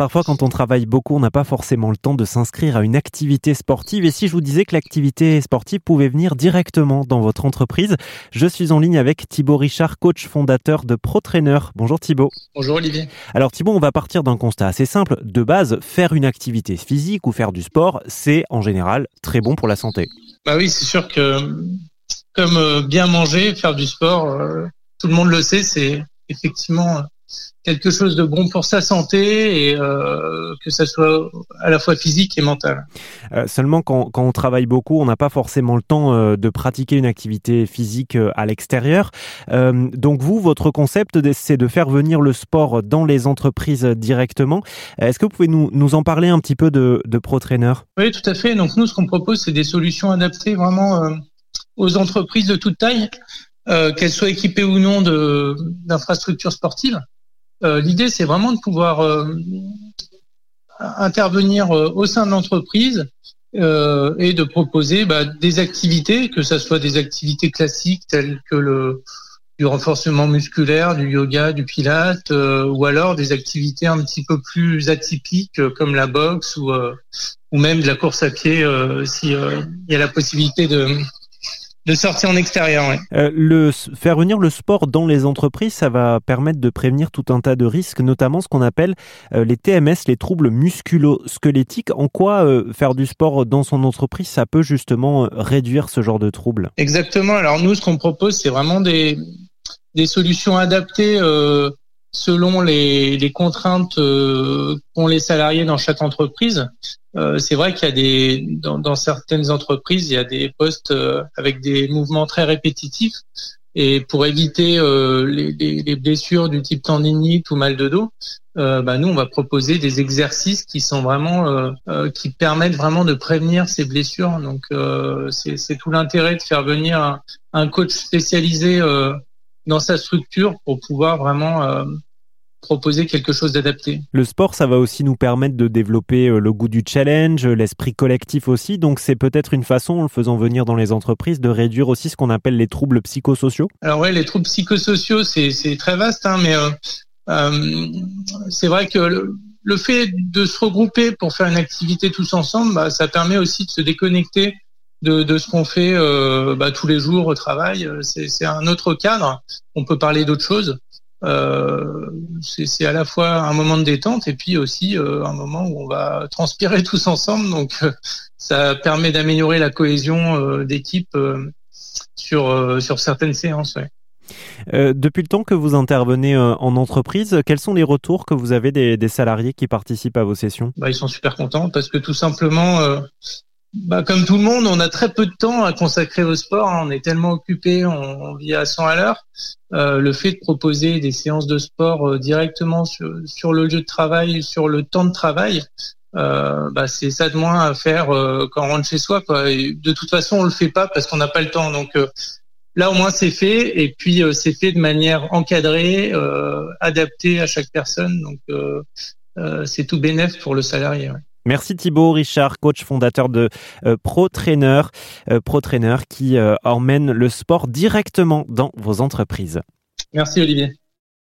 Parfois, quand on travaille beaucoup, on n'a pas forcément le temps de s'inscrire à une activité sportive. Et si je vous disais que l'activité sportive pouvait venir directement dans votre entreprise, je suis en ligne avec Thibaut Richard, coach fondateur de ProTrainer. Bonjour Thibaut. Bonjour Olivier. Alors Thibaut, on va partir d'un constat assez simple. De base, faire une activité physique ou faire du sport, c'est en général très bon pour la santé. Bah oui, c'est sûr que comme euh, bien manger, faire du sport, euh, tout le monde le sait, c'est effectivement quelque chose de bon pour sa santé et euh, que ça soit à la fois physique et mental. Euh, seulement quand, quand, on travaille beaucoup, on n'a pas forcément le temps euh, de pratiquer une activité physique à l'extérieur. Donc vous, votre concept, c'est de faire venir le sport dans les entreprises directement. Est-ce que vous pouvez nous, nous en parler un petit peu de, de ProTrainer? Oui, tout à fait. Donc nous, ce qu'on propose, c'est des solutions adaptées vraiment aux entreprises de toute taille, qu'elles soient équipées ou non d'infrastructures sportives. Euh, l'idée, c'est vraiment de pouvoir euh, intervenir euh, au sein de l'entreprise et de proposer bah, des activités, que ce soit des activités classiques telles que le du renforcement musculaire, du yoga, du pilate, ou alors des activités un petit peu plus atypiques comme la boxe ou, ou même de la course à pied si il y a la possibilité de, de sortir en extérieur. Euh, le, faire venir le sport dans les entreprises, ça va permettre de prévenir tout un tas de risques, notamment ce qu'on appelle euh, les TMS, les troubles musculo-squelettiques. En quoi euh, faire du sport dans son entreprise, ça peut justement réduire ce genre de troubles? Exactement. Alors nous, ce qu'on propose, c'est vraiment des, des solutions adaptées euh, selon les, les contraintes euh, qu'ont les salariés dans chaque entreprise. Euh, c'est vrai qu'il y a des dans, dans, certaines entreprises, il y a des postes euh, avec des mouvements très répétitifs. Et pour éviter euh, les, les, les, blessures du type tendinite ou mal de dos, euh, bah nous on va proposer des exercices qui sont vraiment qui permettent vraiment de prévenir ces blessures. Donc c'est tout l'intérêt de faire venir un, un coach spécialisé dans sa structure pour pouvoir vraiment euh, proposer quelque chose d'adapté. Le sport, ça va aussi nous permettre de développer euh, le goût du challenge, l'esprit collectif aussi. Donc c'est peut-être une façon, en le faisant venir dans les entreprises, de réduire aussi ce qu'on appelle les troubles psychosociaux. Alors ouais, les troubles psychosociaux, c'est très vaste, hein, mais euh, euh, c'est vrai que le, le, fait de se regrouper pour faire une activité tous ensemble, bah, ça permet aussi de se déconnecter de, de ce qu'on fait euh, bah, tous les jours au travail. C'est un autre cadre. On peut parler d'autres choses. Euh, c'est à la fois un moment de détente et puis aussi euh, un moment où on va transpirer tous ensemble. Donc, euh, ça permet d'améliorer la cohésion euh, d'équipe sur sur certaines séances. Ouais. Euh, depuis le temps que vous intervenez en entreprise, quels sont les retours que vous avez des, des salariés qui participent à vos sessions? Bah, Ils sont super contents parce que tout simplement, euh, bah, comme tout le monde, on a très peu de temps à consacrer au sport. Hein. On est tellement occupé, on, vit à 100 à l'heure. Euh, le fait de proposer des séances de sport euh, directement sur, sur, le lieu de travail, sur le temps de travail, euh, bah, c'est ça de moins à faire euh, quand on rentre chez soi. Quoi. Et de toute façon, on le fait pas parce qu'on n'a pas le temps. Donc euh, là, au moins, c'est fait. Et puis, c'est fait de manière encadrée, adaptée à chaque personne. Donc, c'est tout bénéf pour le salarié. Ouais. Merci Thibaut Richard, coach fondateur de euh, Pro Trainer, euh, Pro Trainer qui euh, emmène le sport directement dans vos entreprises. Merci Olivier.